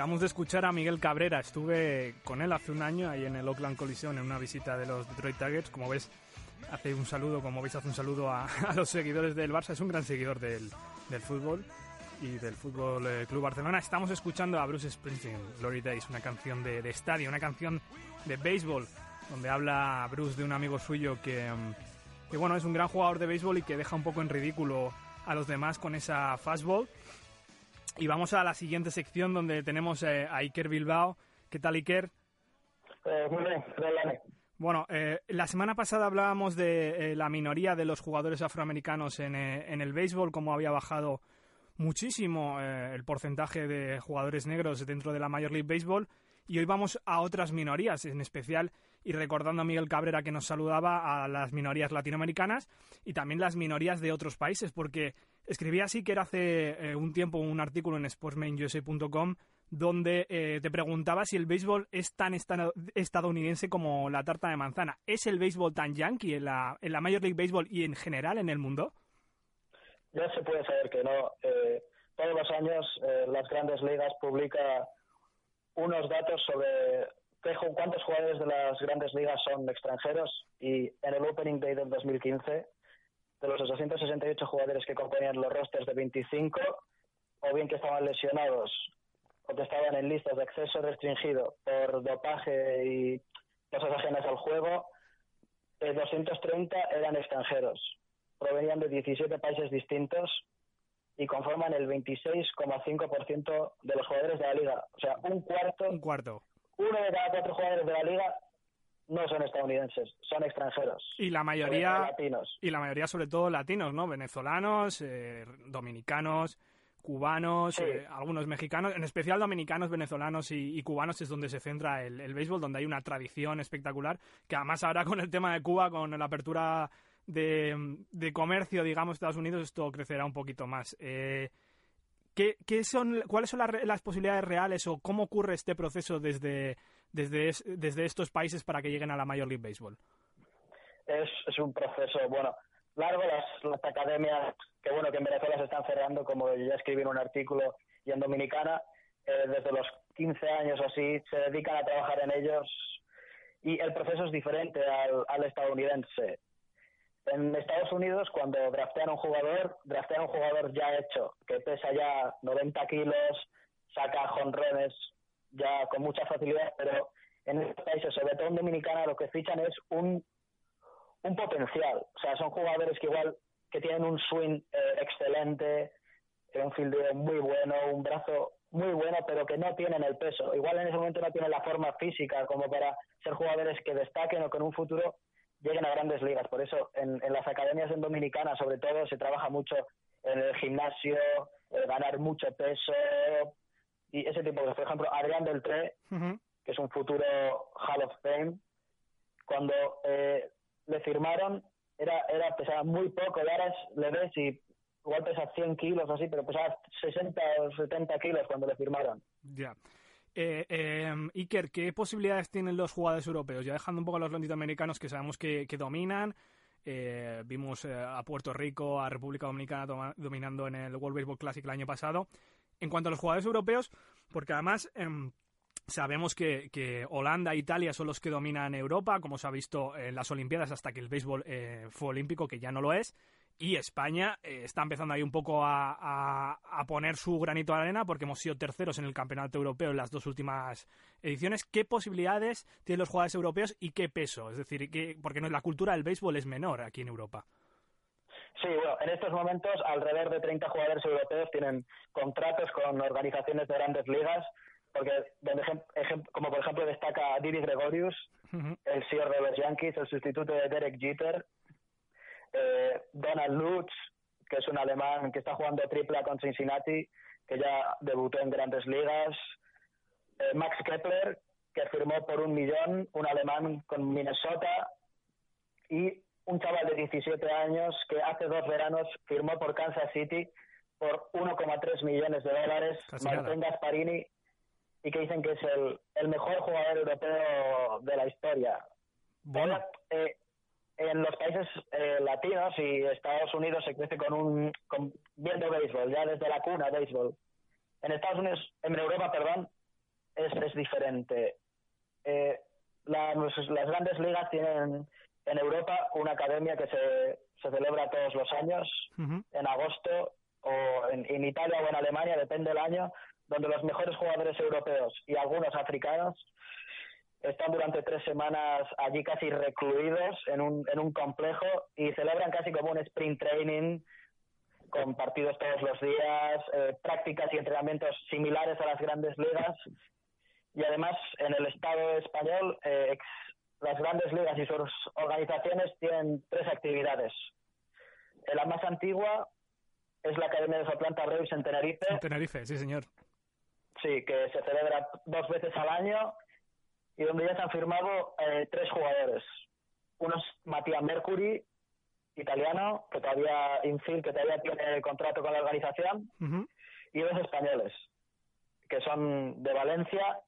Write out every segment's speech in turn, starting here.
Acabamos de escuchar a Miguel Cabrera. Estuve con él hace un año ahí en el Oakland Collision en una visita de los Detroit Tigers. Como ves, hace un saludo, como veis, hace un saludo a, a los seguidores del Barça. Es un gran seguidor del, del fútbol y del Fútbol eh, Club Barcelona. Estamos escuchando a Bruce Springsteen, Glory Days, una canción de, de estadio, una canción de béisbol, donde habla Bruce de un amigo suyo que, mm, que, bueno, es un gran jugador de béisbol y que deja un poco en ridículo a los demás con esa fastball. Y vamos a la siguiente sección donde tenemos eh, a Iker Bilbao. ¿Qué tal, Iker? Eh, muy bien. Bueno, eh, la semana pasada hablábamos de eh, la minoría de los jugadores afroamericanos en, eh, en el béisbol, cómo había bajado muchísimo el porcentaje de jugadores negros dentro de la Major League Baseball. Y hoy vamos a otras minorías, en especial, y recordando a Miguel Cabrera que nos saludaba, a las minorías latinoamericanas y también las minorías de otros países, porque escribí así que era hace eh, un tiempo un artículo en sportsmanusa.com donde eh, te preguntaba si el béisbol es tan esta- estadounidense como la tarta de manzana. ¿Es el béisbol tan yankee en la, en la Major League Baseball y en general en el mundo? Ya se puede saber que no. Eh, todos los años las grandes ligas publica unos datos sobre cuántos jugadores de las grandes ligas son extranjeros y en el Opening Day del 2015, de los 268 jugadores que componían los rosters de 25, o bien que estaban lesionados o que estaban en listas de acceso restringido por dopaje y cosas ajenas al juego, eh, 230 eran extranjeros. Provenían de 17 países distintos y conforman el 26,5% de los jugadores de la liga. O sea, un cuarto, Un cuarto. uno de cada cuatro jugadores de la liga no son estadounidenses, son extranjeros. Y la mayoría, todo latinos. y la mayoría sobre todo latinos, ¿no? Venezolanos, eh, dominicanos, cubanos, Sí. eh, algunos mexicanos, en especial dominicanos, venezolanos y, y cubanos es donde se centra el, el béisbol, donde hay una tradición espectacular, que además ahora con el tema de Cuba, con la apertura de, de comercio, digamos, Estados Unidos, esto crecerá un poquito más. Eh, ¿qué, qué son, ¿Cuáles son las, las posibilidades reales o cómo ocurre este proceso desde, desde, es- desde estos países para que lleguen a la Major League Baseball? es, es un proceso, bueno, largo. Las, las academias, que bueno, que en Venezuela se están cerrando, como ya escribí en un artículo, y en Dominicana, eh, desde los 15 años o así, se dedican a trabajar en ellos. Y el proceso es diferente al estadounidense. En Estados Unidos, cuando draftean un jugador, draftean un jugador ya hecho, que pesa ya 90 kilos, saca jonrones ya con mucha facilidad, pero en estos países, sobre todo en Dominicana, lo que fichan es un un potencial. O sea, son jugadores que igual que tienen un swing eh, excelente, un fildeo muy bueno, un brazo muy bueno, pero que no tienen el peso. Igual en ese momento no tienen la forma física como para ser jugadores que destaquen o que en un futuro lleguen a grandes ligas. Por eso en, en las academias en Dominicana, sobre todo, se trabaja mucho en el gimnasio, eh, ganar mucho peso y ese tipo de cosas. Por ejemplo, Adrián Ujú. que es un futuro Hall of Fame, cuando eh, le firmaron, era, era pesaba muy poco, y ahora es- le ves y igual pesa 100 kilos o así, pero pesaba 60 o 70 kilos cuando le firmaron. Ya. Eh, eh, Iker, ¿qué posibilidades tienen los jugadores europeos? Ya dejando un poco a los latinoamericanos que sabemos que, que dominan. eh, vimos eh, a Puerto Rico, a República Dominicana dominando en el World Baseball Classic el año pasado. En cuanto a los jugadores europeos, porque además em, sabemos que, que Holanda e Italia son los que dominan Europa, como se ha visto en las Olimpiadas hasta que el béisbol eh, fue olímpico, que ya no lo es. Y España eh, está empezando ahí un poco a, a- a poner su granito de arena porque hemos sido terceros en el campeonato europeo en las dos últimas ediciones. ¿Qué posibilidades tienen los jugadores europeos y qué peso? Es decir, ¿qué- porque no, la cultura del béisbol es menor aquí en Europa. Sí, bueno, en estos momentos alrededor de 30 jugadores europeos tienen contratos con organizaciones de grandes ligas, porque como por ejemplo destaca Didi Gregorius, el señor de los Yankees, el sustituto de Derek Jeter, eh, Donald Lutz, que es un alemán que está jugando tripla con Cincinnati, que ya debutó en grandes ligas, eh, Max Kepler, que firmó por un millón, un alemán con Minnesota, y un chaval de 17 años que hace dos veranos firmó por Kansas City por 1,3 millones de dólares, Martín Gasparini, y que dicen que es el, el mejor jugador europeo de la historia. Bueno. Eh, en los países eh, latinos y Estados Unidos se crece con un con, viendo béisbol, ya desde la cuna béisbol. En Estados Unidos, en Europa, perdón, es, es diferente. Eh, las grandes ligas tienen en Europa una academia que se, se celebra todos los años, en agosto, o en, en, Italia o en Alemania, depende del año, donde los mejores jugadores europeos y algunos africanos están durante tres semanas allí casi recluidos en un, en un complejo y celebran casi como un sprint training con partidos todos los días, eh, prácticas y entrenamientos similares a las grandes ligas. Y además, en el Estado español, eh, las grandes ligas y sus organizaciones tienen tres actividades. Eh, la más antigua es la Academia de Soplanta Braves en Tenerife. En Tenerife, sí, señor. Sí, que se celebra dos veces al año y donde ya se han firmado eh, tres jugadores. Uno es Matías Mercury, italiano, que todavía, Infil, que todavía tiene contrato con la organización, y dos españoles, que son de Valencia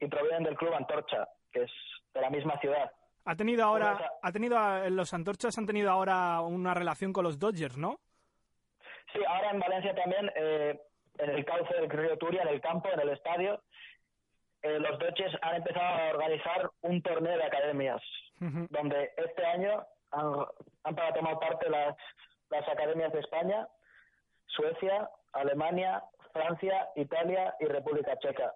y provienen del club Antorcha, que es de la misma ciudad. Ha tenido ahora, ha tenido, los Antorchas han tenido ahora una relación con los Dodgers, ¿no? Sí, ahora en Valencia también, eh, en el cauce del río Turia, en el campo, en el estadio, eh, los Dodgers han empezado a organizar un torneo de academias, donde este año han, han para tomar parte las, las academias de España, Suecia, Alemania, Francia, Italia y República Checa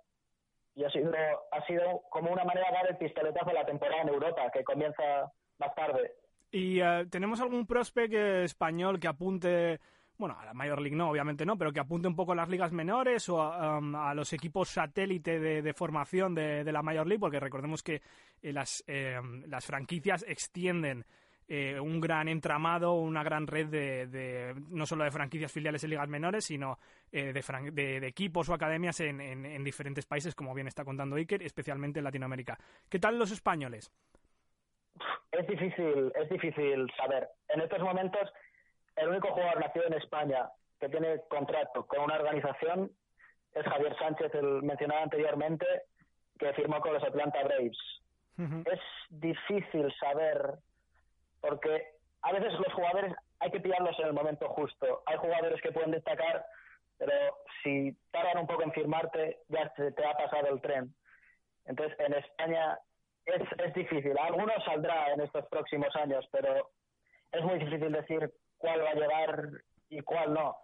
y ha sido, ha sido como una manera de dar el pistoletazo a la temporada en Europa, que comienza más tarde. ¿Y eh, tenemos algún prospect español que apunte, bueno, a la Major League no, obviamente no, pero que apunte un poco a las ligas menores o a, um, los equipos satélite de, formación de, la Major League? Porque recordemos que eh, las, eh, las franquicias extienden eh, un gran entramado, una gran red de, no solo de franquicias filiales en ligas menores, sino eh, de, equipos o academias en, diferentes países, como bien está contando Iker, especialmente en Latinoamérica. ¿Qué tal los españoles? Es difícil, es difícil saber. En estos momentos, el único jugador nacido en España que tiene contrato con una organización es Javier Sánchez, el mencionado anteriormente, que firmó con los Atlanta Braves. Es difícil saber porque a veces los jugadores hay que pillarlos en el momento justo. Hay jugadores que pueden destacar, pero si tardan un poco en firmarte, ya se te ha pasado el tren. Entonces, en España es, es difícil. Algunos saldrá en estos próximos años, pero es muy difícil decir cuál va a llegar y cuál no.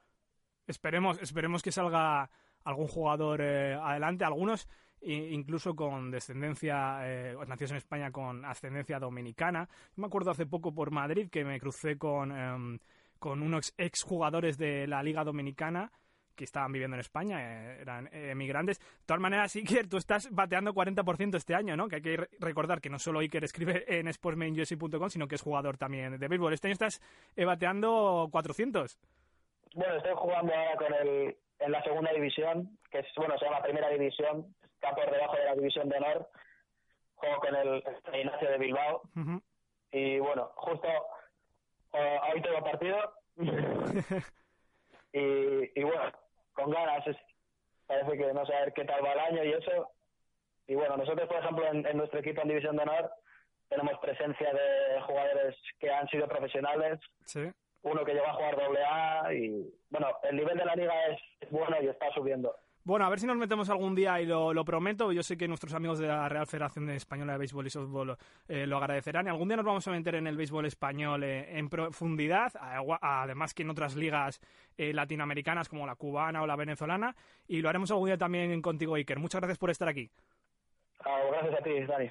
Esperemos, esperemos que salga algún jugador eh, adelante. Algunos incluso con descendencia, eh, nacidos en España con ascendencia dominicana. me acuerdo hace poco por Madrid que me crucé con, em, con unos exjugadores de la Liga Dominicana que estaban viviendo en España, eh, eran emigrantes. De todas maneras, Iker, tú estás bateando 40% este año, ¿no? Que hay que recordar que no solo Iker escribe en sportsmainjersey.com, sino que es jugador también de béisbol. Este año estás eh, bateando 400. Bueno, estoy jugando ahora con el, en la segunda división, que es, bueno, se llama primera división, está por debajo de la división de honor, juego con el Ignacio de Bilbao y bueno, justo hoy tengo partido y, bueno, con ganas, parece que no saber qué tal va el año y eso. Y bueno, nosotros por ejemplo en, nuestro equipo en división de honor tenemos presencia de jugadores que han sido profesionales. Uno que lleva a jugar doble A y bueno, el nivel de la liga es bueno y está subiendo. Bueno, a ver si nos metemos algún día y lo, prometo. Yo sé que nuestros amigos de la Real Federación Española de Béisbol y Softball eh, lo agradecerán. Y algún día nos vamos a meter en el béisbol español eh, en profundidad, además que en otras ligas eh, latinoamericanas como la cubana o la venezolana. Y lo haremos algún día también contigo, Iker. Muchas gracias por estar aquí. Ah, gracias a ti, Dani.